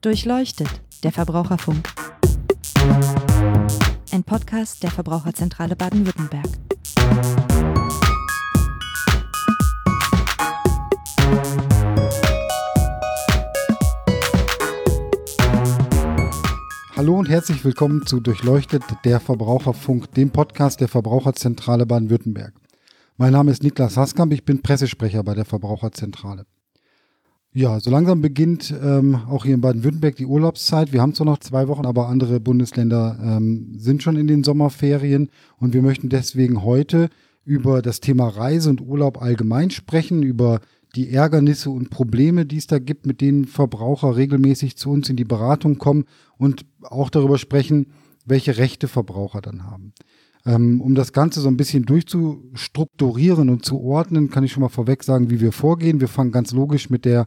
Durchleuchtet, der Verbraucherfunk. Ein Podcast der Verbraucherzentrale Baden-Württemberg. Hallo und herzlich willkommen zu Durchleuchtet, der Verbraucherfunk, dem Podcast der Verbraucherzentrale Baden-Württemberg. Mein Name ist Niklas Haskamp, ich bin Pressesprecher bei der Verbraucherzentrale. Ja, so langsam beginnt ähm, auch hier in Baden-Württemberg die Urlaubszeit. Wir haben zwar noch zwei Wochen, aber andere Bundesländer ähm, sind schon in den Sommerferien und wir möchten deswegen heute über das Thema Reise und Urlaub allgemein sprechen, über die Ärgernisse und Probleme, die es da gibt, mit denen Verbraucher regelmäßig zu uns in die Beratung kommen und auch darüber sprechen, welche Rechte Verbraucher dann haben. Ähm, um das Ganze so ein bisschen durchzustrukturieren und zu ordnen, kann ich schon mal vorweg sagen, wie wir vorgehen. Wir fangen ganz logisch mit der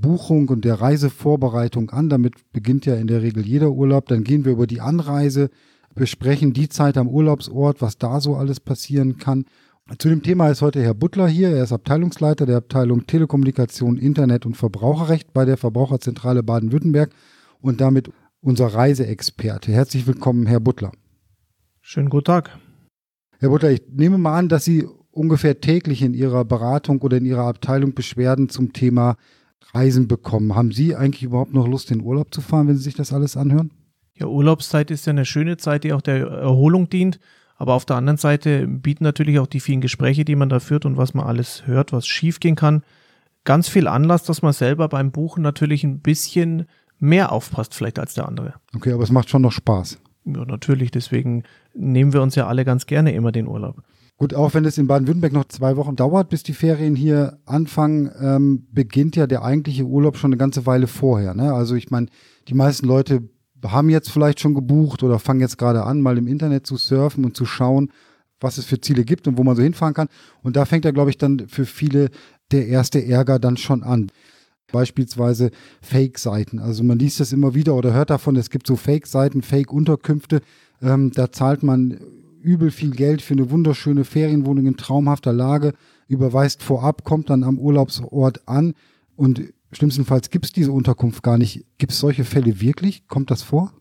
Buchung und der Reisevorbereitung an. Damit beginnt ja in der Regel jeder Urlaub. Dann gehen wir über die Anreise, besprechen die Zeit am Urlaubsort, was da so alles passieren kann. Zu dem Thema ist heute Herr Butler hier. Er ist Abteilungsleiter der Abteilung Telekommunikation, Internet und Verbraucherrecht bei der Verbraucherzentrale Baden-Württemberg und damit unser Reiseexperte. Herzlich willkommen, Herr Butler. Schönen guten Tag. Herr Butler, ich nehme mal an, dass Sie ungefähr täglich in Ihrer Beratung oder in Ihrer Abteilung Beschwerden zum Thema Reisen bekommen. Haben Sie eigentlich überhaupt noch Lust, in Urlaub zu fahren, wenn Sie sich das alles anhören? Ja, Urlaubszeit ist ja eine schöne Zeit, die auch der Erholung dient. Aber auf der anderen Seite bieten natürlich auch die vielen Gespräche, die man da führt und was man alles hört, was schiefgehen kann, ganz viel Anlass, dass man selber beim Buchen natürlich ein bisschen mehr aufpasst, vielleicht als der andere. Okay, aber es macht schon noch Spaß. Ja, natürlich. Deswegen nehmen wir uns ja alle ganz gerne immer den Urlaub. Gut, auch wenn es in Baden-Württemberg noch zwei Wochen dauert, bis die Ferien hier anfangen, ähm, beginnt ja der eigentliche Urlaub schon eine ganze Weile vorher. Ne? Also ich meine, die meisten Leute haben jetzt vielleicht schon gebucht oder fangen jetzt gerade an, mal im Internet zu surfen und zu schauen, was es für Ziele gibt und wo man so hinfahren kann. Und da fängt ja, glaube ich, dann für viele der erste Ärger dann schon an. Beispielsweise Fake-Seiten. Also man liest das immer wieder oder hört davon, es gibt so Fake-Seiten, Fake-Unterkünfte. Ähm, da zahlt man übel viel Geld für eine wunderschöne Ferienwohnung in traumhafter Lage, überweist vorab, kommt dann am Urlaubsort an und schlimmstenfalls gibt es diese Unterkunft gar nicht. Gibt es solche Fälle wirklich? Kommt das vor?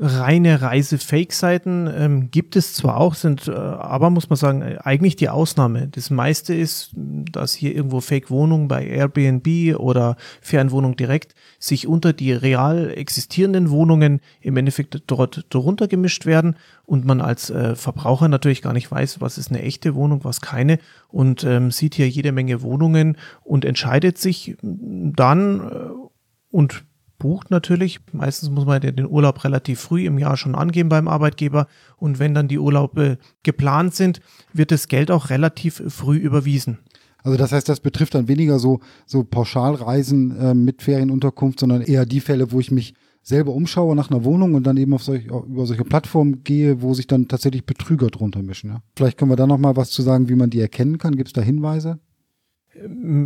Reine Reise-Fake-Seiten ähm, gibt es zwar auch, sind äh, aber, muss man sagen, eigentlich die Ausnahme. Das meiste ist, dass hier irgendwo Fake-Wohnungen bei Airbnb oder Fernwohnung direkt sich unter die real existierenden Wohnungen im Endeffekt dort drunter gemischt werden und man als äh, Verbraucher natürlich gar nicht weiß, was ist eine echte Wohnung, was keine und ähm, sieht hier jede Menge Wohnungen und entscheidet sich dann äh, und bucht natürlich. Meistens muss man den Urlaub relativ früh im Jahr schon angeben beim Arbeitgeber. Und wenn dann die Urlaube geplant sind, wird das Geld auch relativ früh überwiesen. Also das heißt, das betrifft dann weniger so, so Pauschalreisen äh, mit Ferienunterkunft, sondern eher die Fälle, wo ich mich selber umschaue nach einer Wohnung und dann eben auf solch, über solche Plattformen gehe, wo sich dann tatsächlich Betrüger drunter mischen. Ja? Vielleicht können wir da noch mal was zu sagen, wie man die erkennen kann. Gibt es da Hinweise?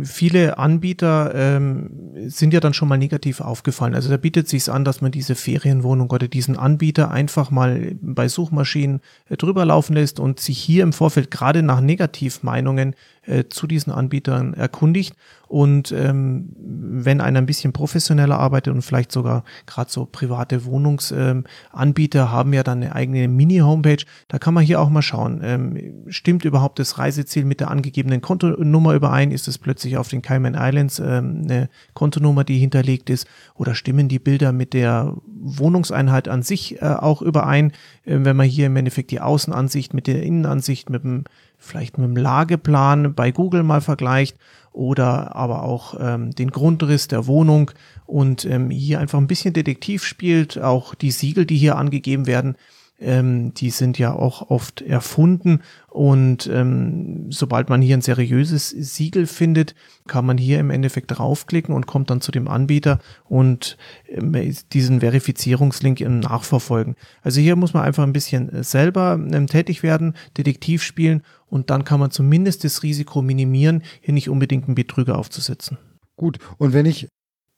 Viele Anbieter ähm, sind ja dann schon mal negativ aufgefallen. Also da bietet sich an, dass man diese Ferienwohnung oder diesen Anbieter einfach mal bei Suchmaschinen äh, drüber laufen lässt und sich hier im Vorfeld gerade nach Negativmeinungen äh, zu diesen Anbietern erkundigt. Und ähm, wenn einer ein bisschen professioneller arbeitet und vielleicht sogar gerade so private Wohnungsanbieter ähm, haben ja dann eine eigene Mini-Homepage, da kann man hier auch mal schauen, ähm, stimmt überhaupt das Reiseziel mit der angegebenen Kontonummer überein? Ist es plötzlich auf den Cayman Islands ähm, eine Kontonummer, die hinterlegt ist? Oder stimmen die Bilder mit der Wohnungseinheit an sich äh, auch überein? Äh, wenn man hier im Endeffekt die Außenansicht mit der Innenansicht, mit dem vielleicht mit dem Lageplan bei Google mal vergleicht oder aber auch ähm, den Grundriss der Wohnung und ähm, hier einfach ein bisschen Detektiv spielt. Auch die Siegel, die hier angegeben werden, ähm, die sind ja auch oft erfunden und ähm, sobald man hier ein seriöses Siegel findet, kann man hier im Endeffekt draufklicken und kommt dann zu dem Anbieter und ähm, diesen Verifizierungslink nachverfolgen. Also hier muss man einfach ein bisschen selber ähm, tätig werden, Detektiv spielen und dann kann man zumindest das Risiko minimieren, hier nicht unbedingt einen Betrüger aufzusetzen. Gut, und wenn ich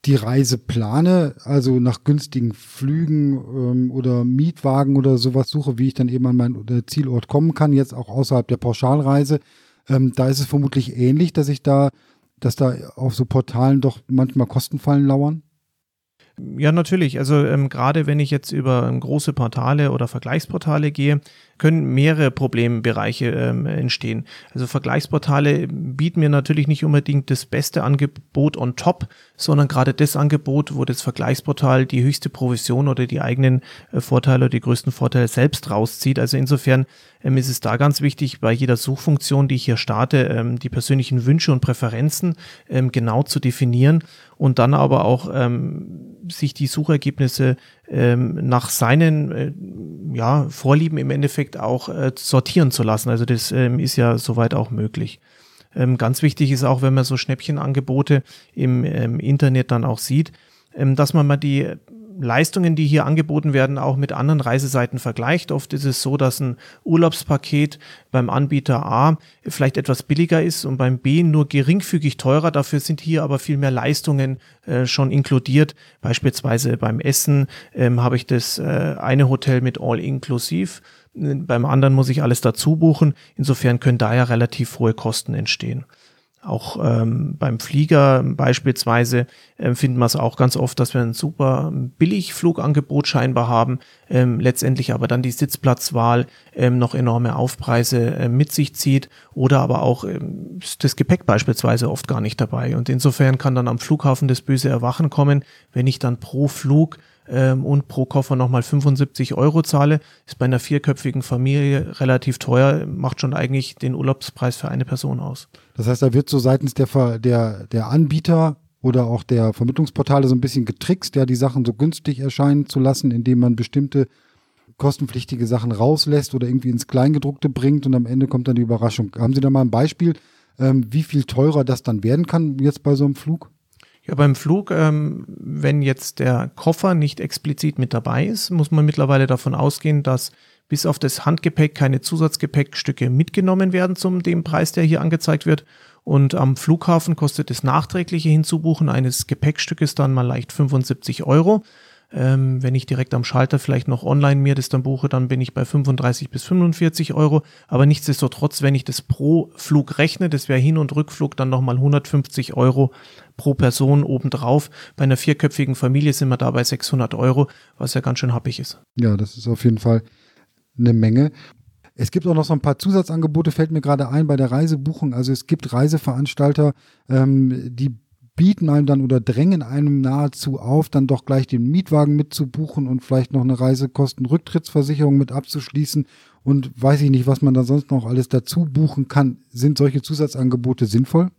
die Reise plane, also nach günstigen Flügen ähm, oder Mietwagen oder sowas suche, wie ich dann eben an meinen äh, Zielort kommen kann, jetzt auch außerhalb der Pauschalreise, ähm, da ist es vermutlich ähnlich, dass ich da, dass da auf so Portalen doch manchmal Kostenfallen lauern. Ja, natürlich. Also ähm, gerade wenn ich jetzt über ähm, große Portale oder Vergleichsportale gehe, können mehrere Problembereiche ähm, entstehen. Also Vergleichsportale bieten mir natürlich nicht unbedingt das beste Angebot on top, sondern gerade das Angebot, wo das Vergleichsportal die höchste Provision oder die eigenen äh, Vorteile oder die größten Vorteile selbst rauszieht. Also insofern ähm, ist es da ganz wichtig, bei jeder Suchfunktion, die ich hier starte, ähm, die persönlichen Wünsche und Präferenzen ähm, genau zu definieren und dann aber auch ähm, sich die Suchergebnisse ähm, nach seinen äh, ja, Vorlieben im Endeffekt auch äh, sortieren zu lassen. Also das ähm, ist ja soweit auch möglich. Ähm, ganz wichtig ist auch, wenn man so Schnäppchenangebote im ähm, Internet dann auch sieht, ähm, dass man mal die Leistungen, die hier angeboten werden, auch mit anderen Reiseseiten vergleicht. Oft ist es so, dass ein Urlaubspaket beim Anbieter A vielleicht etwas billiger ist und beim B nur geringfügig teurer. Dafür sind hier aber viel mehr Leistungen äh, schon inkludiert. Beispielsweise beim Essen ähm, habe ich das äh, eine Hotel mit All inklusiv. Beim anderen muss ich alles dazu buchen. Insofern können da ja relativ hohe Kosten entstehen. Auch ähm, beim Flieger beispielsweise äh, finden wir es auch ganz oft, dass wir ein super Billigflugangebot scheinbar haben, ähm, letztendlich aber dann die Sitzplatzwahl ähm, noch enorme Aufpreise äh, mit sich zieht oder aber auch ähm, das Gepäck beispielsweise oft gar nicht dabei. Und insofern kann dann am Flughafen das böse Erwachen kommen, wenn ich dann pro Flug ähm, und pro Koffer nochmal 75 Euro zahle, ist bei einer vierköpfigen Familie relativ teuer, macht schon eigentlich den Urlaubspreis für eine Person aus. Das heißt, da wird so seitens der, der, der Anbieter oder auch der Vermittlungsportale so ein bisschen getrickst, ja, die Sachen so günstig erscheinen zu lassen, indem man bestimmte kostenpflichtige Sachen rauslässt oder irgendwie ins Kleingedruckte bringt und am Ende kommt dann die Überraschung. Haben Sie da mal ein Beispiel, ähm, wie viel teurer das dann werden kann jetzt bei so einem Flug? Ja, beim Flug, ähm, wenn jetzt der Koffer nicht explizit mit dabei ist, muss man mittlerweile davon ausgehen, dass bis auf das Handgepäck keine Zusatzgepäckstücke mitgenommen werden zum dem Preis, der hier angezeigt wird. Und am Flughafen kostet das nachträgliche Hinzubuchen eines Gepäckstückes dann mal leicht 75 Euro. Ähm, wenn ich direkt am Schalter vielleicht noch online mir das dann buche, dann bin ich bei 35 bis 45 Euro. Aber nichtsdestotrotz, wenn ich das pro Flug rechne, das wäre Hin- und Rückflug dann nochmal 150 Euro pro Person obendrauf. Bei einer vierköpfigen Familie sind wir da bei 600 Euro, was ja ganz schön happig ist. Ja, das ist auf jeden Fall eine Menge. Es gibt auch noch so ein paar Zusatzangebote, fällt mir gerade ein bei der Reisebuchung. Also es gibt Reiseveranstalter, ähm, die bieten einem dann oder drängen einem nahezu auf, dann doch gleich den Mietwagen mitzubuchen und vielleicht noch eine Reisekostenrücktrittsversicherung mit abzuschließen und weiß ich nicht, was man da sonst noch alles dazu buchen kann. Sind solche Zusatzangebote sinnvoll?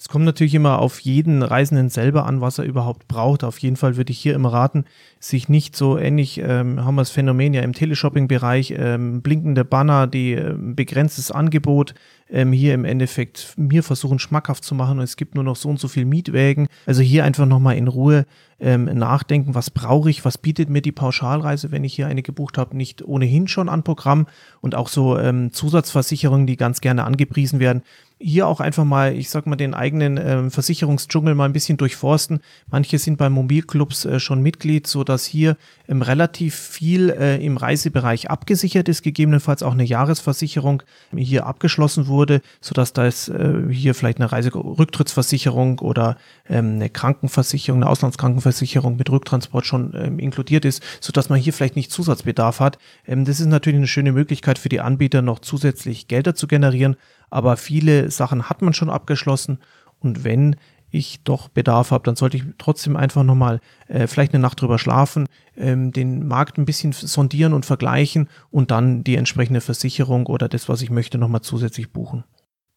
Es kommt natürlich immer auf jeden Reisenden selber an, was er überhaupt braucht. Auf jeden Fall würde ich hier immer raten, sich nicht so ähnlich, ähm, haben wir das Phänomen ja im Teleshopping-Bereich, ähm, blinkende Banner, die äh, begrenztes Angebot, ähm, hier im Endeffekt mir versuchen schmackhaft zu machen und es gibt nur noch so und so viel Mietwägen. Also hier einfach nochmal in Ruhe ähm, nachdenken, was brauche ich, was bietet mir die Pauschalreise, wenn ich hier eine gebucht habe, nicht ohnehin schon an Programm und auch so ähm, Zusatzversicherungen, die ganz gerne angepriesen werden. Hier auch einfach mal, ich sag mal, den eigenen ähm, Versicherungsdschungel mal ein bisschen durchforsten. Manche sind bei Mobilclubs äh, schon Mitglied, so dass hier ähm, relativ viel äh, im Reisebereich abgesichert ist, gegebenenfalls auch eine Jahresversicherung hier abgeschlossen wurde, so dass da ist äh, hier vielleicht eine Reiserücktrittsversicherung oder ähm, eine Krankenversicherung, eine Auslandskrankenversicherung mit Rücktransport schon ähm, inkludiert ist, so dass man hier vielleicht nicht Zusatzbedarf hat. Ähm, das ist natürlich eine schöne Möglichkeit für die Anbieter, noch zusätzlich Gelder zu generieren, aber viele Sachen hat man schon abgeschlossen und wenn ich doch Bedarf habe, dann sollte ich trotzdem einfach nochmal äh, vielleicht eine Nacht drüber schlafen, ähm, den Markt ein bisschen sondieren und vergleichen und dann die entsprechende Versicherung oder das, was ich möchte, nochmal zusätzlich buchen.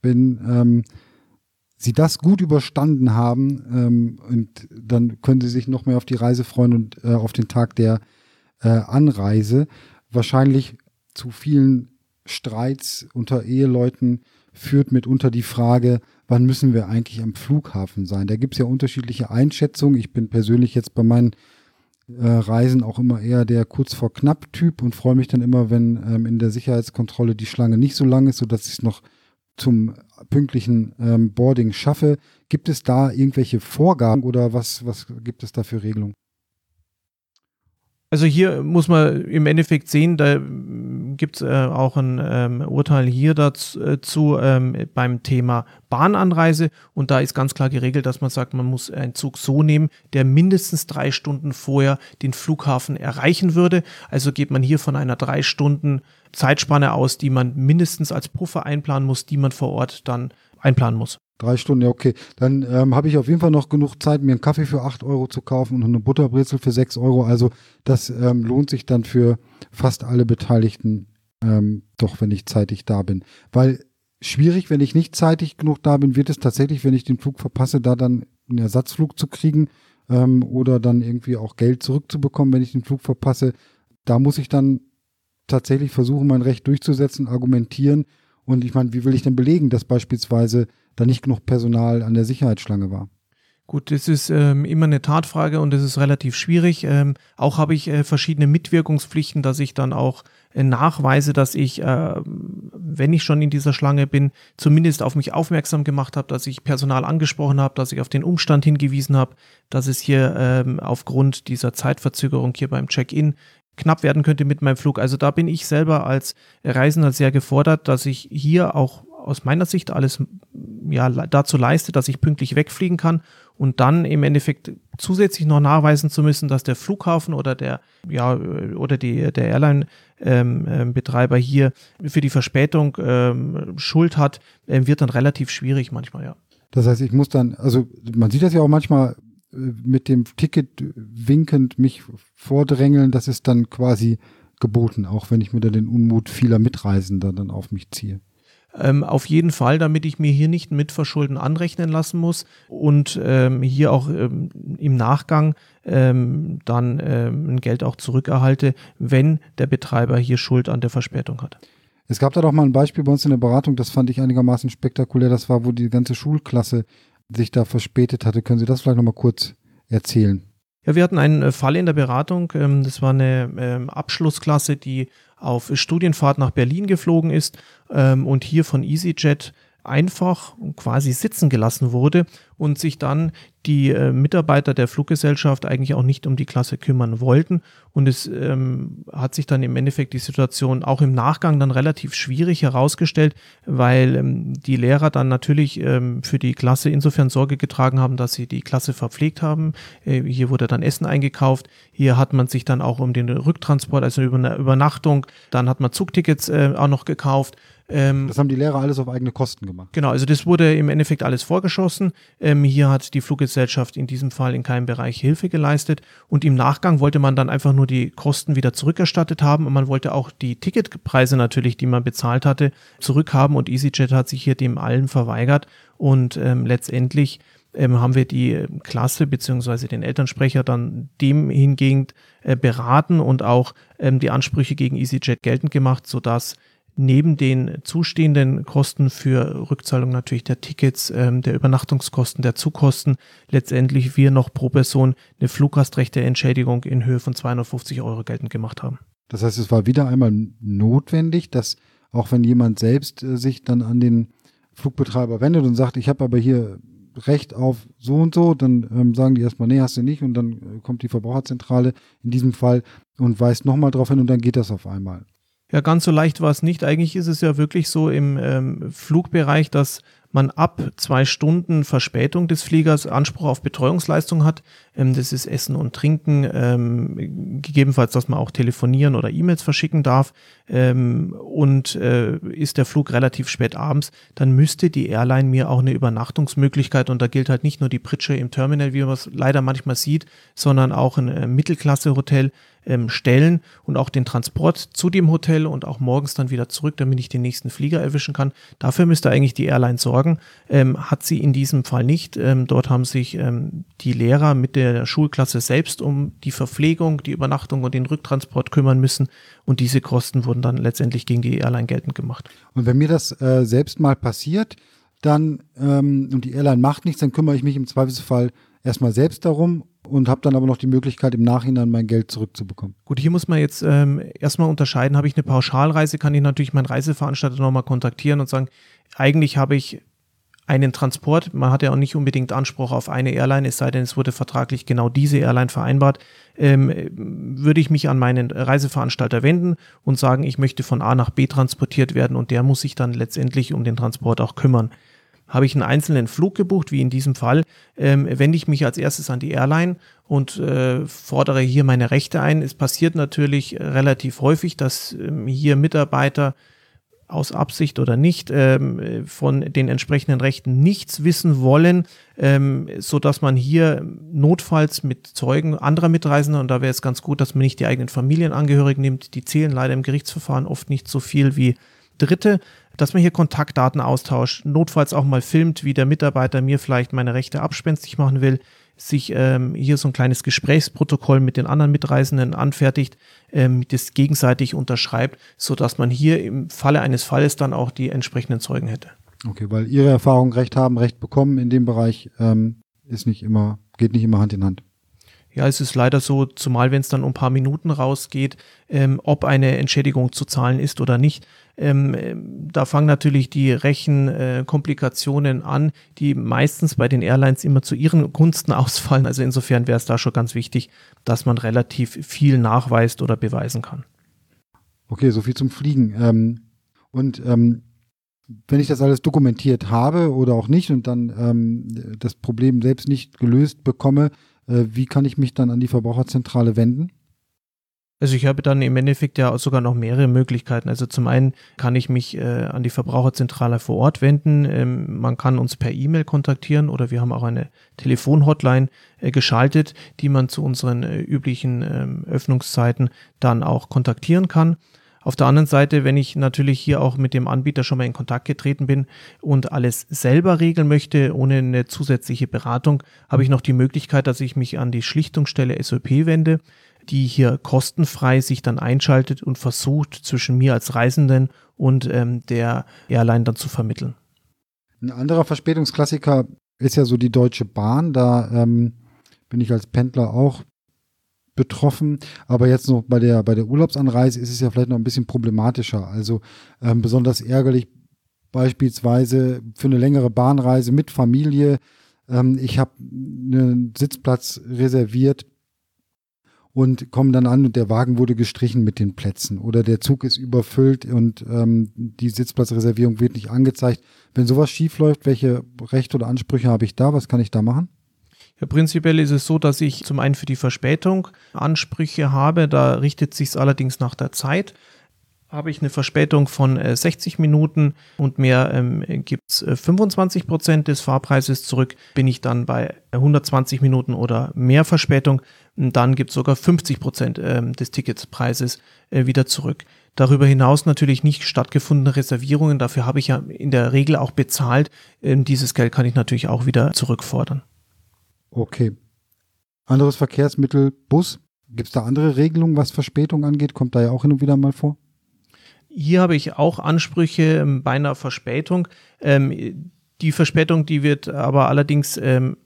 Wenn ähm, Sie das gut überstanden haben ähm, und dann können Sie sich noch mehr auf die Reise freuen und äh, auf den Tag der äh, Anreise. Wahrscheinlich zu vielen Streits unter Eheleuten führt mitunter die Frage, wann müssen wir eigentlich am Flughafen sein? Da gibt es ja unterschiedliche Einschätzungen. Ich bin persönlich jetzt bei meinen äh, Reisen auch immer eher der kurz vor knapp Typ und freue mich dann immer, wenn ähm, in der Sicherheitskontrolle die Schlange nicht so lang ist, sodass ich es noch zum pünktlichen ähm, Boarding schaffe. Gibt es da irgendwelche Vorgaben oder was, was gibt es da für Regelungen? Also hier muss man im Endeffekt sehen, da gibt es äh, auch ein ähm, Urteil hier dazu äh, ähm, beim Thema Bahnanreise und da ist ganz klar geregelt, dass man sagt, man muss einen Zug so nehmen, der mindestens drei Stunden vorher den Flughafen erreichen würde. Also geht man hier von einer drei Stunden Zeitspanne aus, die man mindestens als Puffer einplanen muss, die man vor Ort dann einplanen muss. Drei Stunden, ja, okay. Dann ähm, habe ich auf jeden Fall noch genug Zeit, mir einen Kaffee für acht Euro zu kaufen und eine Butterbrezel für sechs Euro. Also das ähm, lohnt sich dann für fast alle Beteiligten ähm, doch, wenn ich zeitig da bin. Weil schwierig, wenn ich nicht zeitig genug da bin, wird es tatsächlich, wenn ich den Flug verpasse, da dann einen Ersatzflug zu kriegen ähm, oder dann irgendwie auch Geld zurückzubekommen, wenn ich den Flug verpasse. Da muss ich dann tatsächlich versuchen, mein Recht durchzusetzen, argumentieren. Und ich meine, wie will ich denn belegen, dass beispielsweise da nicht genug Personal an der Sicherheitsschlange war. Gut, das ist ähm, immer eine Tatfrage und das ist relativ schwierig. Ähm, auch habe ich äh, verschiedene Mitwirkungspflichten, dass ich dann auch äh, nachweise, dass ich, äh, wenn ich schon in dieser Schlange bin, zumindest auf mich aufmerksam gemacht habe, dass ich Personal angesprochen habe, dass ich auf den Umstand hingewiesen habe, dass es hier ähm, aufgrund dieser Zeitverzögerung hier beim Check-in knapp werden könnte mit meinem Flug. Also da bin ich selber als Reisender sehr gefordert, dass ich hier auch aus meiner Sicht alles ja, dazu leistet, dass ich pünktlich wegfliegen kann und dann im Endeffekt zusätzlich noch nachweisen zu müssen, dass der Flughafen oder der ja oder die der Airline ähm, ähm, Betreiber hier für die Verspätung ähm, Schuld hat, äh, wird dann relativ schwierig manchmal, ja. Das heißt, ich muss dann, also man sieht das ja auch manchmal mit dem Ticket winkend mich vordrängeln, das ist dann quasi geboten, auch wenn ich mir da den Unmut vieler Mitreisender dann auf mich ziehe. Ähm, auf jeden Fall, damit ich mir hier nicht Mitverschulden anrechnen lassen muss und ähm, hier auch ähm, im Nachgang ähm, dann ähm, ein Geld auch zurückerhalte, wenn der Betreiber hier Schuld an der Verspätung hat. Es gab da doch mal ein Beispiel bei uns in der Beratung, das fand ich einigermaßen spektakulär. Das war, wo die ganze Schulklasse sich da verspätet hatte. Können Sie das vielleicht nochmal kurz erzählen? Ja, wir hatten einen äh, Fall in der Beratung. Ähm, das war eine Abschlussklasse, die auf Studienfahrt nach Berlin geflogen ist ähm, und hier von EasyJet einfach quasi sitzen gelassen wurde und sich dann die äh, Mitarbeiter der Fluggesellschaft eigentlich auch nicht um die Klasse kümmern wollten. Und es ähm, hat sich dann im Endeffekt die Situation auch im Nachgang dann relativ schwierig herausgestellt, weil ähm, die Lehrer dann natürlich ähm, für die Klasse insofern Sorge getragen haben, dass sie die Klasse verpflegt haben. Äh, hier wurde dann Essen eingekauft. Hier hat man sich dann auch um den Rücktransport, also über eine Übernachtung, dann hat man Zugtickets äh, auch noch gekauft. Ähm, das haben die Lehrer alles auf eigene Kosten gemacht. Genau, also das wurde im Endeffekt alles vorgeschossen. Ähm, hier hat die Fluggesellschaft in diesem Fall in keinem Bereich Hilfe geleistet und im Nachgang wollte man dann einfach nur die Kosten wieder zurückerstattet haben und man wollte auch die Ticketpreise natürlich, die man bezahlt hatte, zurückhaben und EasyJet hat sich hier dem allen verweigert und ähm, letztendlich ähm, haben wir die Klasse beziehungsweise den Elternsprecher dann dem hingegen äh, beraten und auch ähm, die Ansprüche gegen EasyJet geltend gemacht, sodass neben den zustehenden Kosten für Rückzahlung natürlich der Tickets, ähm, der Übernachtungskosten, der Zugkosten, letztendlich wir noch pro Person eine Fluggastrechteentschädigung in Höhe von 250 Euro geltend gemacht haben. Das heißt, es war wieder einmal notwendig, dass auch wenn jemand selbst äh, sich dann an den Flugbetreiber wendet und sagt, ich habe aber hier Recht auf so und so, dann ähm, sagen die erstmal, nee, hast du nicht und dann äh, kommt die Verbraucherzentrale in diesem Fall und weist nochmal drauf hin und dann geht das auf einmal. Ja, ganz so leicht war es nicht. Eigentlich ist es ja wirklich so im ähm, Flugbereich, dass man ab zwei Stunden Verspätung des Fliegers Anspruch auf Betreuungsleistung hat. Ähm, das ist Essen und Trinken, ähm, gegebenenfalls, dass man auch telefonieren oder E-Mails verschicken darf. Ähm, und äh, ist der Flug relativ spät abends, dann müsste die Airline mir auch eine Übernachtungsmöglichkeit, und da gilt halt nicht nur die Pritsche im Terminal, wie man es leider manchmal sieht, sondern auch ein äh, Mittelklasse-Hotel, ähm, stellen und auch den Transport zu dem Hotel und auch morgens dann wieder zurück, damit ich den nächsten Flieger erwischen kann. Dafür müsste eigentlich die Airline sorgen. Ähm, hat sie in diesem Fall nicht. Ähm, dort haben sich ähm, die Lehrer mit der Schulklasse selbst um die Verpflegung, die Übernachtung und den Rücktransport kümmern müssen. Und diese Kosten wurden dann letztendlich gegen die Airline geltend gemacht. Und wenn mir das äh, selbst mal passiert, dann ähm, und die Airline macht nichts, dann kümmere ich mich im Zweifelsfall erstmal selbst darum und habe dann aber noch die Möglichkeit, im Nachhinein mein Geld zurückzubekommen. Gut, hier muss man jetzt ähm, erstmal unterscheiden, habe ich eine Pauschalreise, kann ich natürlich meinen Reiseveranstalter nochmal kontaktieren und sagen, eigentlich habe ich einen Transport, man hat ja auch nicht unbedingt Anspruch auf eine Airline, es sei denn, es wurde vertraglich genau diese Airline vereinbart, ähm, würde ich mich an meinen Reiseveranstalter wenden und sagen, ich möchte von A nach B transportiert werden und der muss sich dann letztendlich um den Transport auch kümmern. Habe ich einen einzelnen Flug gebucht, wie in diesem Fall, ähm, wende ich mich als erstes an die Airline und äh, fordere hier meine Rechte ein. Es passiert natürlich relativ häufig, dass ähm, hier Mitarbeiter aus Absicht oder nicht ähm, von den entsprechenden Rechten nichts wissen wollen, ähm, so dass man hier notfalls mit Zeugen anderer Mitreisender und da wäre es ganz gut, dass man nicht die eigenen Familienangehörigen nimmt. Die zählen leider im Gerichtsverfahren oft nicht so viel wie Dritte, dass man hier Kontaktdaten austauscht, notfalls auch mal filmt, wie der Mitarbeiter mir vielleicht meine Rechte abspenstig machen will sich ähm, hier so ein kleines Gesprächsprotokoll mit den anderen Mitreisenden anfertigt, ähm, das gegenseitig unterschreibt, sodass man hier im Falle eines Falles dann auch die entsprechenden Zeugen hätte. Okay, weil Ihre Erfahrung Recht haben, Recht bekommen in dem Bereich ähm, ist nicht immer, geht nicht immer Hand in Hand. Ja, es ist leider so, zumal wenn es dann um ein paar Minuten rausgeht, ähm, ob eine Entschädigung zu zahlen ist oder nicht. Ähm, da fangen natürlich die Rechenkomplikationen äh, an, die meistens bei den Airlines immer zu ihren Gunsten ausfallen. Also insofern wäre es da schon ganz wichtig, dass man relativ viel nachweist oder beweisen kann. Okay, so viel zum Fliegen. Ähm, und ähm, wenn ich das alles dokumentiert habe oder auch nicht und dann ähm, das Problem selbst nicht gelöst bekomme, äh, wie kann ich mich dann an die Verbraucherzentrale wenden? Also ich habe dann im Endeffekt ja sogar noch mehrere Möglichkeiten. Also zum einen kann ich mich äh, an die Verbraucherzentrale vor Ort wenden. Ähm, man kann uns per E-Mail kontaktieren oder wir haben auch eine Telefonhotline äh, geschaltet, die man zu unseren äh, üblichen ähm, Öffnungszeiten dann auch kontaktieren kann. Auf der anderen Seite, wenn ich natürlich hier auch mit dem Anbieter schon mal in Kontakt getreten bin und alles selber regeln möchte, ohne eine zusätzliche Beratung, habe ich noch die Möglichkeit, dass ich mich an die Schlichtungsstelle SOP wende, die hier kostenfrei sich dann einschaltet und versucht, zwischen mir als Reisenden und ähm, der Airline dann zu vermitteln. Ein anderer Verspätungsklassiker ist ja so die Deutsche Bahn. Da ähm, bin ich als Pendler auch betroffen. Aber jetzt noch bei der, bei der Urlaubsanreise ist es ja vielleicht noch ein bisschen problematischer. Also ähm, besonders ärgerlich beispielsweise für eine längere Bahnreise mit Familie. Ähm, ich habe einen Sitzplatz reserviert und komme dann an und der Wagen wurde gestrichen mit den Plätzen oder der Zug ist überfüllt und ähm, die Sitzplatzreservierung wird nicht angezeigt. Wenn sowas schief läuft, welche Rechte oder Ansprüche habe ich da? Was kann ich da machen? Ja, prinzipiell ist es so, dass ich zum einen für die Verspätung Ansprüche habe. Da richtet sich es allerdings nach der Zeit. Habe ich eine Verspätung von äh, 60 Minuten und mehr ähm, gibt es äh, 25 Prozent des Fahrpreises zurück. Bin ich dann bei 120 Minuten oder mehr Verspätung, dann gibt es sogar 50 Prozent ähm, des Ticketspreises äh, wieder zurück. Darüber hinaus natürlich nicht stattgefundene Reservierungen. Dafür habe ich ja in der Regel auch bezahlt. Ähm, dieses Geld kann ich natürlich auch wieder zurückfordern. Okay. Anderes Verkehrsmittel, Bus. Gibt es da andere Regelungen, was Verspätung angeht? Kommt da ja auch hin und wieder mal vor? Hier habe ich auch Ansprüche ähm, bei einer Verspätung. Ähm, die Verspätung, die wird aber allerdings ähm,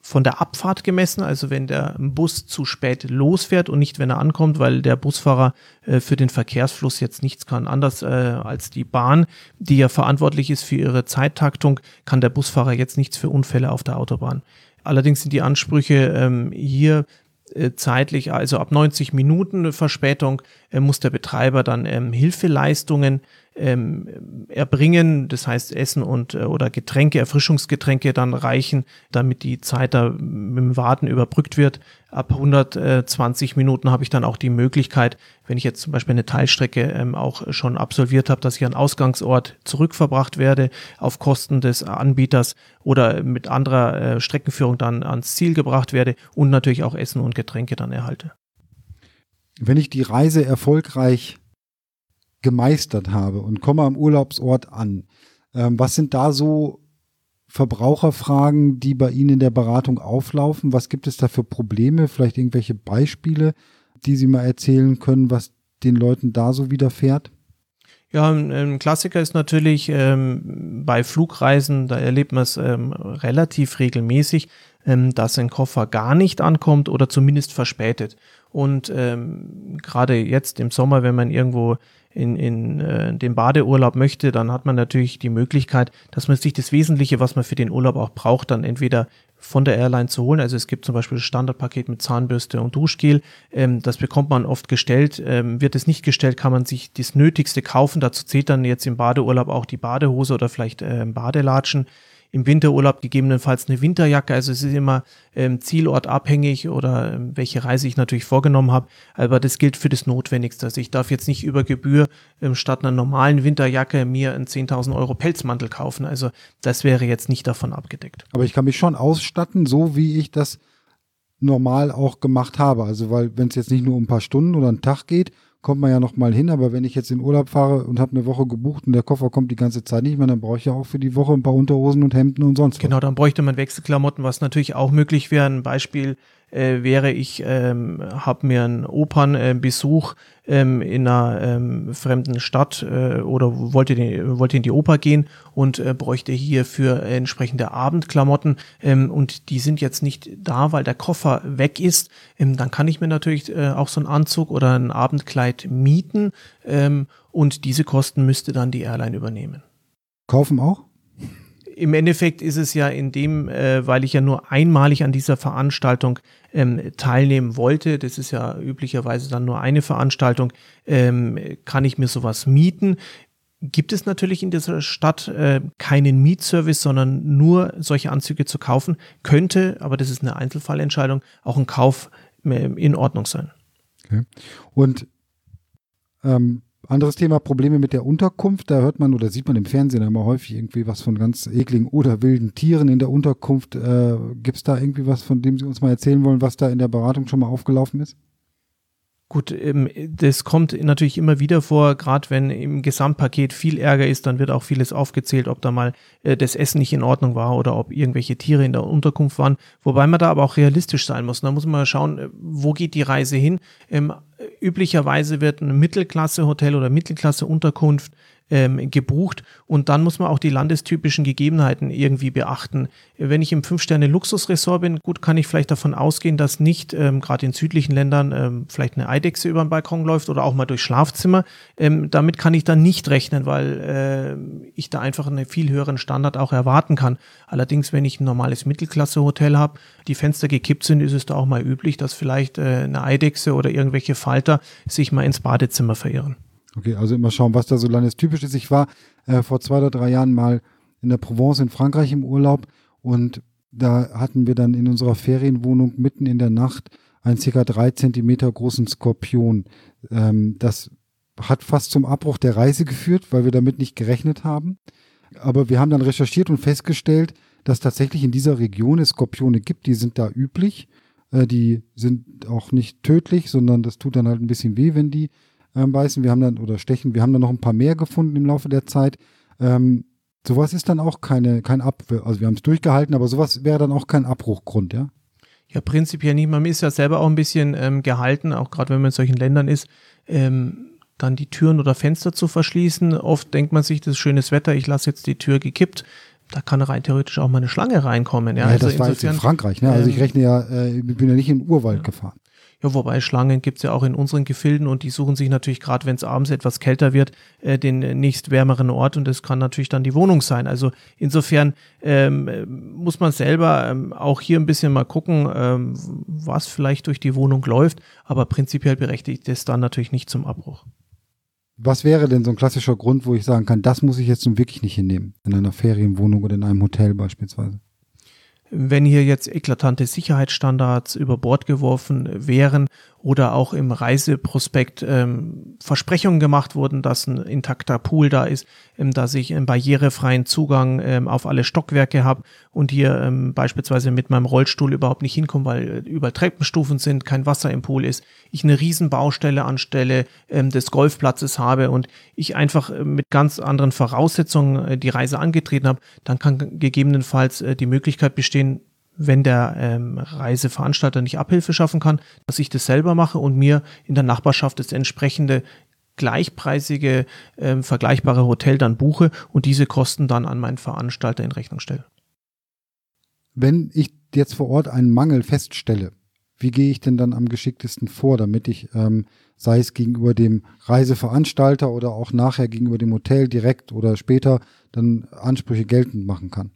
von der Abfahrt gemessen, also wenn der Bus zu spät losfährt und nicht, wenn er ankommt, weil der Busfahrer äh, für den Verkehrsfluss jetzt nichts kann. Anders äh, als die Bahn, die ja verantwortlich ist für ihre Zeittaktung, kann der Busfahrer jetzt nichts für Unfälle auf der Autobahn. Allerdings sind die Ansprüche ähm, hier zeitlich, also ab 90 Minuten Verspätung, äh, muss der Betreiber dann ähm, Hilfeleistungen ähm, erbringen, das heißt Essen und äh, oder Getränke, Erfrischungsgetränke dann reichen, damit die Zeit da dem Warten überbrückt wird. Ab 120 Minuten habe ich dann auch die Möglichkeit, wenn ich jetzt zum Beispiel eine Teilstrecke ähm, auch schon absolviert habe, dass ich an Ausgangsort zurückverbracht werde auf Kosten des Anbieters oder mit anderer äh, Streckenführung dann ans Ziel gebracht werde und natürlich auch Essen und Getränke dann erhalte. Wenn ich die Reise erfolgreich gemeistert habe und komme am Urlaubsort an. Ähm, was sind da so Verbraucherfragen, die bei Ihnen in der Beratung auflaufen? Was gibt es da für Probleme? Vielleicht irgendwelche Beispiele, die Sie mal erzählen können, was den Leuten da so widerfährt? Ja, ein Klassiker ist natürlich ähm, bei Flugreisen, da erlebt man es ähm, relativ regelmäßig, ähm, dass ein Koffer gar nicht ankommt oder zumindest verspätet. Und ähm, gerade jetzt im Sommer, wenn man irgendwo in, in äh, den Badeurlaub möchte, dann hat man natürlich die Möglichkeit, dass man sich das Wesentliche, was man für den Urlaub auch braucht, dann entweder von der Airline zu holen. Also es gibt zum Beispiel das Standardpaket mit Zahnbürste und Duschgel. Ähm, das bekommt man oft gestellt. Ähm, wird es nicht gestellt, kann man sich das Nötigste kaufen. Dazu zählt dann jetzt im Badeurlaub auch die Badehose oder vielleicht äh, Badelatschen im Winterurlaub gegebenenfalls eine Winterjacke. Also es ist immer ähm, zielortabhängig oder ähm, welche Reise ich natürlich vorgenommen habe. Aber das gilt für das Notwendigste. Also ich darf jetzt nicht über Gebühr ähm, statt einer normalen Winterjacke mir einen 10.000 Euro Pelzmantel kaufen. Also das wäre jetzt nicht davon abgedeckt. Aber ich kann mich schon ausstatten, so wie ich das normal auch gemacht habe. Also weil wenn es jetzt nicht nur um ein paar Stunden oder einen Tag geht, kommt man ja noch mal hin, aber wenn ich jetzt in Urlaub fahre und habe eine Woche gebucht und der Koffer kommt die ganze Zeit nicht mehr, dann brauche ich ja auch für die Woche ein paar Unterhosen und Hemden und sonst was. Genau, dann bräuchte man Wechselklamotten, was natürlich auch möglich wäre. Ein Beispiel äh, wäre, ich ähm, habe mir einen Opernbesuch ähm, in einer ähm, fremden Stadt äh, oder wollte, den, wollte in die Oper gehen und äh, bräuchte hier für entsprechende Abendklamotten ähm, und die sind jetzt nicht da, weil der Koffer weg ist. Ähm, dann kann ich mir natürlich äh, auch so einen Anzug oder ein Abendkleid mieten ähm, und diese Kosten müsste dann die Airline übernehmen. Kaufen auch? Im Endeffekt ist es ja in dem, äh, weil ich ja nur einmalig an dieser Veranstaltung ähm, teilnehmen wollte, das ist ja üblicherweise dann nur eine Veranstaltung, ähm, kann ich mir sowas mieten. Gibt es natürlich in dieser Stadt äh, keinen Mietservice, sondern nur solche Anzüge zu kaufen, könnte, aber das ist eine Einzelfallentscheidung, auch ein Kauf äh, in Ordnung sein. Okay. Und ähm, anderes Thema, Probleme mit der Unterkunft. Da hört man oder sieht man im Fernsehen immer häufig irgendwie was von ganz ekligen oder wilden Tieren in der Unterkunft. Äh, Gibt es da irgendwie was, von dem Sie uns mal erzählen wollen, was da in der Beratung schon mal aufgelaufen ist? Gut, ähm, das kommt natürlich immer wieder vor, gerade wenn im Gesamtpaket viel Ärger ist, dann wird auch vieles aufgezählt, ob da mal äh, das Essen nicht in Ordnung war oder ob irgendwelche Tiere in der Unterkunft waren. Wobei man da aber auch realistisch sein muss. Da muss man schauen, äh, wo geht die Reise hin. Ähm, üblicherweise wird ein Mittelklasse-Hotel oder Mittelklasse-Unterkunft ähm, gebucht und dann muss man auch die landestypischen Gegebenheiten irgendwie beachten. Wenn ich im Fünf-Sterne-Luxusressort bin, gut, kann ich vielleicht davon ausgehen, dass nicht ähm, gerade in südlichen Ländern ähm, vielleicht eine Eidechse über den Balkon läuft oder auch mal durchs Schlafzimmer. Ähm, damit kann ich dann nicht rechnen, weil äh, ich da einfach einen viel höheren Standard auch erwarten kann. Allerdings, wenn ich ein normales Mittelklasse-Hotel habe, die Fenster gekippt sind, ist es da auch mal üblich, dass vielleicht äh, eine Eidechse oder irgendwelche Falter sich mal ins Badezimmer verirren. Okay, also immer schauen, was da so landestypisch ist. Ich war äh, vor zwei oder drei Jahren mal in der Provence in Frankreich im Urlaub und da hatten wir dann in unserer Ferienwohnung mitten in der Nacht einen circa drei Zentimeter großen Skorpion. Ähm, das hat fast zum Abbruch der Reise geführt, weil wir damit nicht gerechnet haben. Aber wir haben dann recherchiert und festgestellt, dass tatsächlich in dieser Region es Skorpione gibt, die sind da üblich. Äh, die sind auch nicht tödlich, sondern das tut dann halt ein bisschen weh, wenn die äh, beißen. Wir haben dann, oder stechen, wir haben dann noch ein paar mehr gefunden im Laufe der Zeit. Ähm, sowas ist dann auch keine, kein Ab, also wir haben es durchgehalten, aber sowas wäre dann auch kein Abbruchgrund, ja? Ja, prinzipiell nicht. Man ist ja selber auch ein bisschen ähm, gehalten, auch gerade wenn man in solchen Ländern ist, ähm, dann die Türen oder Fenster zu verschließen. Oft denkt man sich, das ist schönes Wetter, ich lasse jetzt die Tür gekippt. Da kann rein theoretisch auch mal eine Schlange reinkommen. Ja, ja also das war jetzt in Frankreich. Ne? Also ich ähm, rechne ja, äh, ich bin ja nicht in den Urwald ja. gefahren. Ja, wobei Schlangen gibt's ja auch in unseren Gefilden und die suchen sich natürlich gerade, wenn es abends etwas kälter wird, äh, den nächst wärmeren Ort und das kann natürlich dann die Wohnung sein. Also insofern ähm, muss man selber ähm, auch hier ein bisschen mal gucken, ähm, was vielleicht durch die Wohnung läuft, aber prinzipiell berechtigt es dann natürlich nicht zum Abbruch. Was wäre denn so ein klassischer Grund, wo ich sagen kann, das muss ich jetzt nun wirklich nicht hinnehmen, in einer Ferienwohnung oder in einem Hotel beispielsweise? Wenn hier jetzt eklatante Sicherheitsstandards über Bord geworfen wären oder auch im Reiseprospekt ähm, Versprechungen gemacht wurden, dass ein intakter Pool da ist, ähm, dass ich einen barrierefreien Zugang ähm, auf alle Stockwerke habe und hier ähm, beispielsweise mit meinem Rollstuhl überhaupt nicht hinkomme, weil äh, über Treppenstufen sind, kein Wasser im Pool ist, ich eine Riesenbaustelle anstelle ähm, des Golfplatzes habe und ich einfach äh, mit ganz anderen Voraussetzungen äh, die Reise angetreten habe, dann kann gegebenenfalls äh, die Möglichkeit bestehen, wenn der ähm, Reiseveranstalter nicht Abhilfe schaffen kann, dass ich das selber mache und mir in der Nachbarschaft das entsprechende gleichpreisige, ähm, vergleichbare Hotel dann buche und diese Kosten dann an meinen Veranstalter in Rechnung stelle. Wenn ich jetzt vor Ort einen Mangel feststelle, wie gehe ich denn dann am geschicktesten vor, damit ich, ähm, sei es gegenüber dem Reiseveranstalter oder auch nachher gegenüber dem Hotel direkt oder später, dann Ansprüche geltend machen kann?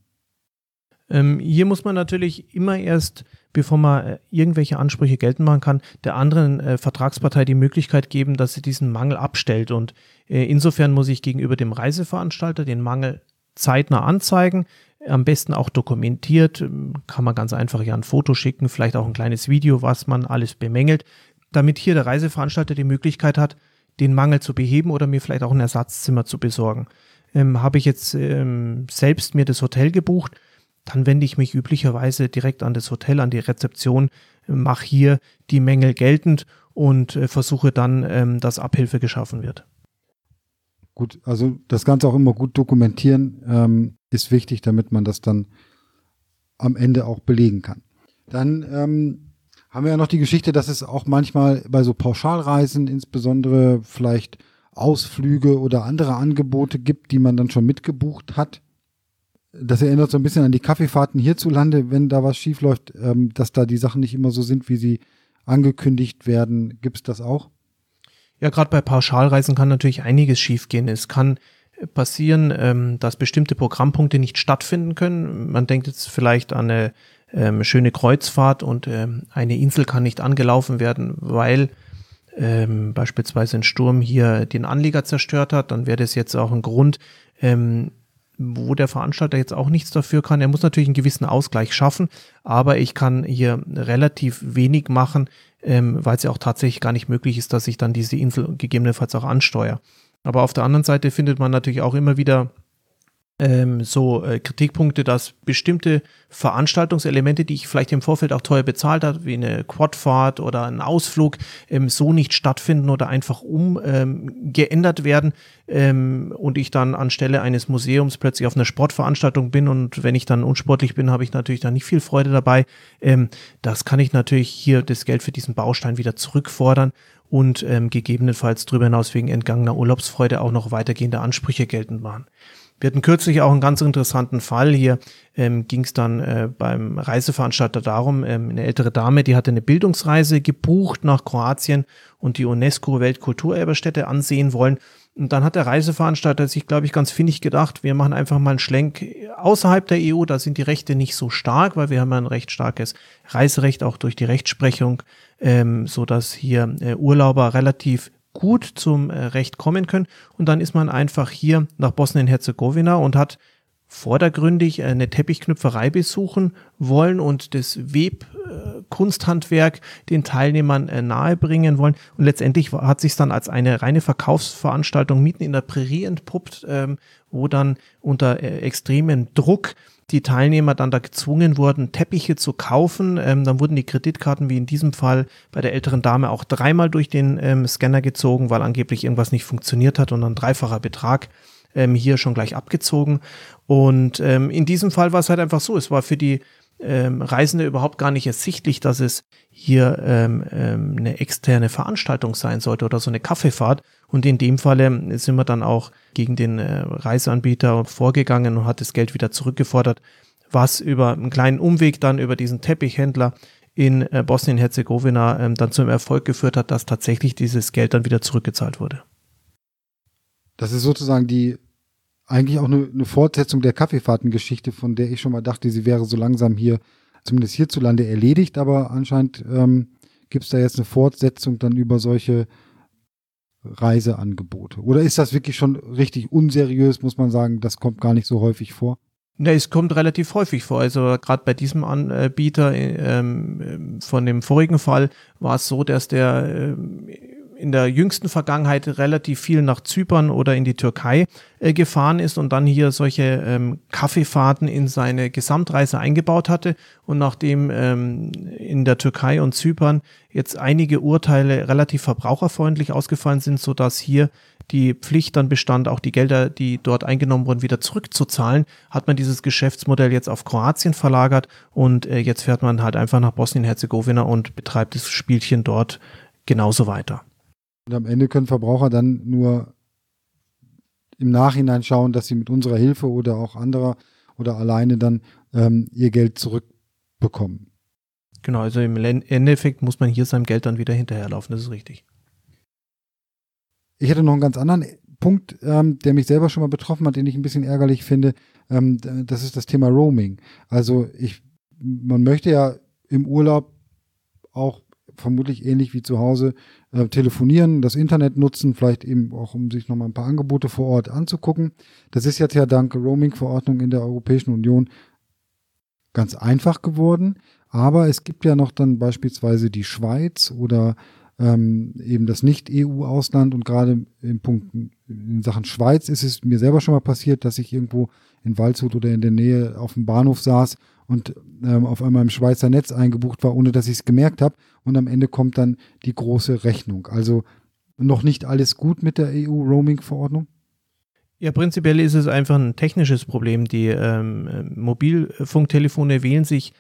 Ähm, hier muss man natürlich immer erst, bevor man äh, irgendwelche Ansprüche geltend machen kann, der anderen äh, Vertragspartei die Möglichkeit geben, dass sie diesen Mangel abstellt. Und äh, insofern muss ich gegenüber dem Reiseveranstalter den Mangel zeitnah anzeigen, am besten auch dokumentiert, ähm, kann man ganz einfach ja ein Foto schicken, vielleicht auch ein kleines Video, was man alles bemängelt, damit hier der Reiseveranstalter die Möglichkeit hat, den Mangel zu beheben oder mir vielleicht auch ein Ersatzzimmer zu besorgen. Ähm, Habe ich jetzt ähm, selbst mir das Hotel gebucht, dann wende ich mich üblicherweise direkt an das Hotel, an die Rezeption, mache hier die Mängel geltend und äh, versuche dann, ähm, dass Abhilfe geschaffen wird. Gut, also das Ganze auch immer gut dokumentieren ähm, ist wichtig, damit man das dann am Ende auch belegen kann. Dann ähm, haben wir ja noch die Geschichte, dass es auch manchmal bei so Pauschalreisen, insbesondere vielleicht Ausflüge oder andere Angebote gibt, die man dann schon mitgebucht hat. Das erinnert so ein bisschen an die Kaffeefahrten hierzulande, wenn da was schiefläuft, ähm, dass da die Sachen nicht immer so sind, wie sie angekündigt werden. Gibt es das auch? Ja, gerade bei Pauschalreisen kann natürlich einiges schiefgehen. Es kann passieren, ähm, dass bestimmte Programmpunkte nicht stattfinden können. Man denkt jetzt vielleicht an eine ähm, schöne Kreuzfahrt und ähm, eine Insel kann nicht angelaufen werden, weil ähm, beispielsweise ein Sturm hier den Anleger zerstört hat. Dann wäre das jetzt auch ein Grund, ähm, wo der Veranstalter jetzt auch nichts dafür kann. Er muss natürlich einen gewissen Ausgleich schaffen, aber ich kann hier relativ wenig machen, ähm, weil es ja auch tatsächlich gar nicht möglich ist, dass ich dann diese Insel gegebenenfalls auch ansteuere. Aber auf der anderen Seite findet man natürlich auch immer wieder ähm, so äh, Kritikpunkte, dass bestimmte Veranstaltungselemente, die ich vielleicht im Vorfeld auch teuer bezahlt habe, wie eine Quadfahrt oder ein Ausflug, ähm, so nicht stattfinden oder einfach umgeändert ähm, werden ähm, und ich dann anstelle eines Museums plötzlich auf einer Sportveranstaltung bin und wenn ich dann unsportlich bin, habe ich natürlich dann nicht viel Freude dabei. Ähm, das kann ich natürlich hier das Geld für diesen Baustein wieder zurückfordern und ähm, gegebenenfalls darüber hinaus wegen entgangener Urlaubsfreude auch noch weitergehende Ansprüche geltend machen. Wir hatten kürzlich auch einen ganz interessanten Fall. Hier ähm, ging es dann äh, beim Reiseveranstalter darum, ähm, eine ältere Dame, die hatte eine Bildungsreise gebucht nach Kroatien und die UNESCO-Weltkulturerbestätte ansehen wollen. Und dann hat der Reiseveranstalter sich, glaube ich, ganz findig gedacht, wir machen einfach mal einen Schlenk außerhalb der EU, da sind die Rechte nicht so stark, weil wir haben ja ein recht starkes Reiserecht, auch durch die Rechtsprechung, ähm, so dass hier äh, Urlauber relativ gut zum äh, Recht kommen können. Und dann ist man einfach hier nach Bosnien-Herzegowina und hat vordergründig äh, eine Teppichknüpferei besuchen wollen und das Webkunsthandwerk äh, den Teilnehmern nahebringen wollen. Und letztendlich hat sich dann als eine reine Verkaufsveranstaltung mitten in der Prärie entpuppt, ähm, wo dann unter extremem Druck die Teilnehmer dann da gezwungen wurden, Teppiche zu kaufen. Ähm, dann wurden die Kreditkarten, wie in diesem Fall bei der älteren Dame, auch dreimal durch den ähm, Scanner gezogen, weil angeblich irgendwas nicht funktioniert hat und ein dreifacher Betrag ähm, hier schon gleich abgezogen. Und ähm, in diesem Fall war es halt einfach so, es war für die ähm, Reisende überhaupt gar nicht ersichtlich, dass es hier ähm, ähm, eine externe Veranstaltung sein sollte oder so eine Kaffeefahrt. Und in dem Falle sind wir dann auch gegen den äh, Reiseanbieter vorgegangen und hat das Geld wieder zurückgefordert, was über einen kleinen Umweg dann über diesen Teppichhändler in äh, Bosnien-Herzegowina ähm, dann zum Erfolg geführt hat, dass tatsächlich dieses Geld dann wieder zurückgezahlt wurde. Das ist sozusagen die eigentlich auch eine, eine Fortsetzung der Kaffeefahrtengeschichte, von der ich schon mal dachte, sie wäre so langsam hier, zumindest hierzulande, erledigt, aber anscheinend ähm, gibt es da jetzt eine Fortsetzung dann über solche Reiseangebote. Oder ist das wirklich schon richtig unseriös, muss man sagen, das kommt gar nicht so häufig vor? Ne, es kommt relativ häufig vor. Also gerade bei diesem Anbieter ähm, von dem vorigen Fall war es so, dass der ähm, in der jüngsten Vergangenheit relativ viel nach Zypern oder in die Türkei äh, gefahren ist und dann hier solche ähm, Kaffeefahrten in seine Gesamtreise eingebaut hatte. Und nachdem ähm, in der Türkei und Zypern jetzt einige Urteile relativ verbraucherfreundlich ausgefallen sind, so dass hier die Pflicht dann bestand, auch die Gelder, die dort eingenommen wurden, wieder zurückzuzahlen, hat man dieses Geschäftsmodell jetzt auf Kroatien verlagert und äh, jetzt fährt man halt einfach nach Bosnien-Herzegowina und betreibt das Spielchen dort genauso weiter. Und am Ende können Verbraucher dann nur im Nachhinein schauen, dass sie mit unserer Hilfe oder auch anderer oder alleine dann ähm, ihr Geld zurückbekommen. Genau, also im Endeffekt muss man hier seinem Geld dann wieder hinterherlaufen, das ist richtig. Ich hätte noch einen ganz anderen Punkt, ähm, der mich selber schon mal betroffen hat, den ich ein bisschen ärgerlich finde. Ähm, das ist das Thema Roaming. Also ich, man möchte ja im Urlaub auch vermutlich ähnlich wie zu Hause äh, telefonieren, das Internet nutzen, vielleicht eben auch, um sich nochmal ein paar Angebote vor Ort anzugucken. Das ist jetzt ja dank Roaming-Verordnung in der Europäischen Union ganz einfach geworden. Aber es gibt ja noch dann beispielsweise die Schweiz oder ähm, eben das Nicht-EU-Ausland und gerade im Punkt in Sachen Schweiz ist es mir selber schon mal passiert, dass ich irgendwo in Waldshut oder in der Nähe auf dem Bahnhof saß und ähm, auf einmal im Schweizer Netz eingebucht war, ohne dass ich es gemerkt habe. Und am Ende kommt dann die große Rechnung. Also noch nicht alles gut mit der EU-Roaming-Verordnung? Ja, prinzipiell ist es einfach ein technisches Problem. Die ähm, Mobilfunktelefone wählen sich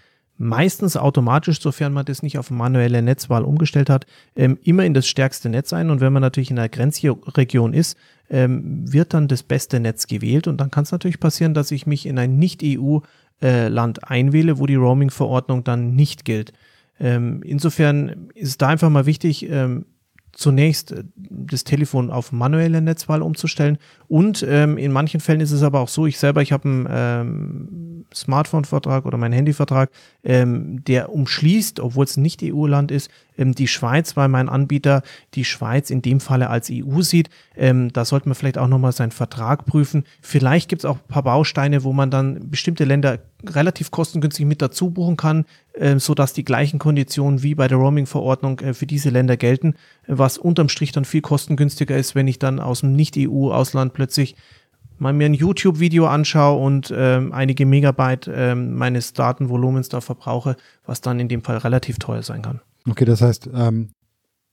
meistens automatisch, sofern man das nicht auf manuelle Netzwahl umgestellt hat, ähm, immer in das stärkste Netz ein. Und wenn man natürlich in einer Grenzregion ist, ähm, wird dann das beste Netz gewählt. Und dann kann es natürlich passieren, dass ich mich in ein Nicht-EU-Land äh, einwähle, wo die Roaming-Verordnung dann nicht gilt. Ähm, insofern ist da einfach mal wichtig, ähm, zunächst äh, das Telefon auf manuelle Netzwahl umzustellen. Und ähm, in manchen Fällen ist es aber auch so, ich selber, ich habe einen ähm, Smartphone-Vertrag oder meinen Handyvertrag, ähm, der umschließt, obwohl es nicht EU-Land ist, ähm, die Schweiz, weil mein Anbieter die Schweiz in dem Falle als EU sieht. Ähm, da sollte man vielleicht auch nochmal seinen Vertrag prüfen. Vielleicht gibt es auch ein paar Bausteine, wo man dann bestimmte Länder relativ kostengünstig mit dazu buchen kann, äh, sodass die gleichen Konditionen wie bei der Roaming-Verordnung äh, für diese Länder gelten, was unterm Strich dann viel kostengünstiger ist, wenn ich dann aus dem Nicht-EU-Ausland plötzlich mal mir ein YouTube-Video anschaue und ähm, einige Megabyte ähm, meines Datenvolumens da verbrauche, was dann in dem Fall relativ teuer sein kann. Okay, das heißt, ähm,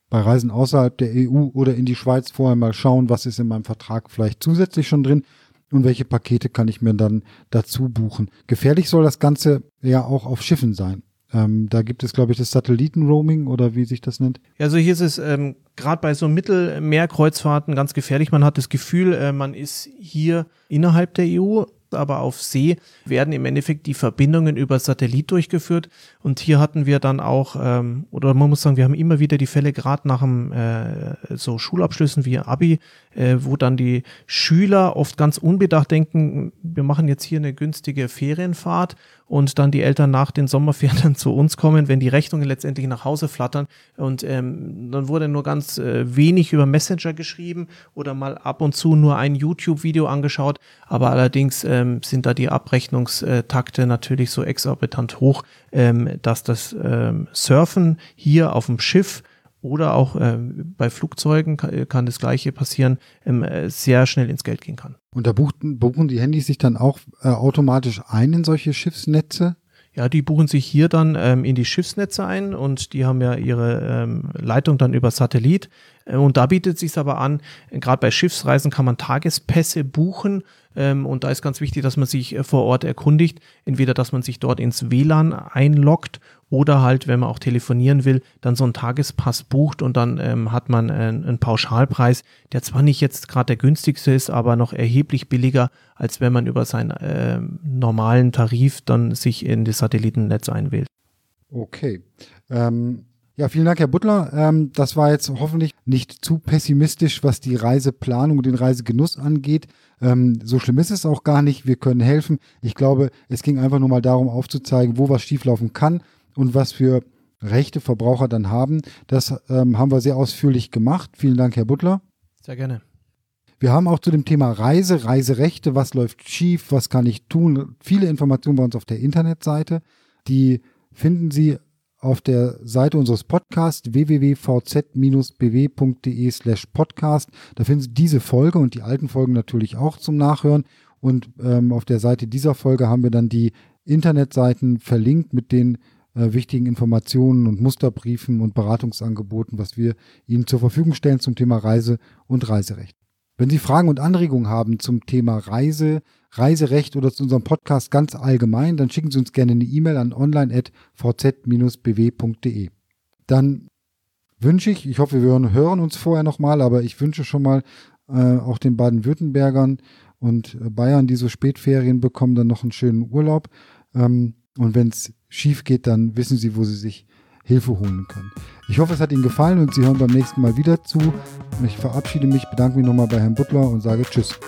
bei Reisen außerhalb der EU oder in die Schweiz vorher mal schauen, was ist in meinem Vertrag vielleicht zusätzlich schon drin und welche Pakete kann ich mir dann dazu buchen. Gefährlich soll das Ganze ja auch auf Schiffen sein. Ähm, da gibt es, glaube ich, das Satelliten-Roaming oder wie sich das nennt. Also hier ist es ähm, gerade bei so Mittelmeerkreuzfahrten ganz gefährlich. Man hat das Gefühl, äh, man ist hier innerhalb der EU aber auf See werden im Endeffekt die Verbindungen über Satellit durchgeführt. Und hier hatten wir dann auch, ähm, oder man muss sagen, wir haben immer wieder die Fälle, gerade nach dem, äh, so Schulabschlüssen wie Abi, äh, wo dann die Schüler oft ganz unbedacht denken, wir machen jetzt hier eine günstige Ferienfahrt und dann die Eltern nach den Sommerferien dann zu uns kommen, wenn die Rechnungen letztendlich nach Hause flattern. Und ähm, dann wurde nur ganz äh, wenig über Messenger geschrieben oder mal ab und zu nur ein YouTube-Video angeschaut. Aber allerdings ähm, sind da die Abrechnungstakte natürlich so exorbitant hoch, ähm, dass das ähm, Surfen hier auf dem Schiff oder auch äh, bei Flugzeugen kann, kann, das gleiche passieren, ähm, äh, sehr schnell ins Geld gehen kann. Und da buchen, buchen die Handys sich dann auch äh, automatisch ein in solche Schiffsnetze? Ja, die buchen sich hier dann ähm, in die Schiffsnetze ein und die haben ja ihre ähm, Leitung dann über Satellit. Äh, und da bietet es sich aber an, gerade bei Schiffsreisen kann man Tagespässe buchen ähm, und da ist ganz wichtig, dass man sich äh, vor Ort erkundigt. Entweder, dass man sich dort ins WLAN einloggt oder halt, wenn man auch telefonieren will, dann so einen Tagespass bucht und dann ähm, hat man einen, einen Pauschalpreis, der zwar nicht jetzt gerade der günstigste ist, aber noch erheblich billiger, als wenn man über seinen äh, normalen Tarif dann sich in das Satellitennetz einwählt. Okay. Ähm, ja, vielen Dank, Herr Butler. Ähm, das war jetzt hoffentlich nicht zu pessimistisch, was die Reiseplanung und den Reisegenuss angeht. Ähm, so schlimm ist es auch gar nicht. Wir können helfen. Ich glaube, es ging einfach nur mal darum, aufzuzeigen, wo was schieflaufen kann und was für Rechte Verbraucher dann haben. Das ähm, haben wir sehr ausführlich gemacht. Vielen Dank, Herr Butler. Sehr gerne. Wir haben auch zu dem Thema Reise, Reiserechte, was läuft schief, was kann ich tun, viele Informationen bei uns auf der Internetseite. Die finden Sie auf der Seite unseres Podcasts www.vz-bw.de slash podcast. Da finden Sie diese Folge und die alten Folgen natürlich auch zum Nachhören. Und ähm, auf der Seite dieser Folge haben wir dann die Internetseiten verlinkt mit den äh, wichtigen Informationen und Musterbriefen und Beratungsangeboten, was wir Ihnen zur Verfügung stellen zum Thema Reise und Reiserecht. Wenn Sie Fragen und Anregungen haben zum Thema Reise, Reiserecht oder zu unserem Podcast ganz allgemein, dann schicken Sie uns gerne eine E-Mail an online.vz-bw.de. Dann wünsche ich, ich hoffe, wir hören uns vorher nochmal, aber ich wünsche schon mal äh, auch den Baden-Württembergern und Bayern, die so Spätferien bekommen, dann noch einen schönen Urlaub. Ähm, und wenn es schief geht, dann wissen Sie, wo Sie sich Hilfe holen können. Ich hoffe, es hat Ihnen gefallen und Sie hören beim nächsten Mal wieder zu. Ich verabschiede mich, bedanke mich nochmal bei Herrn Butler und sage Tschüss.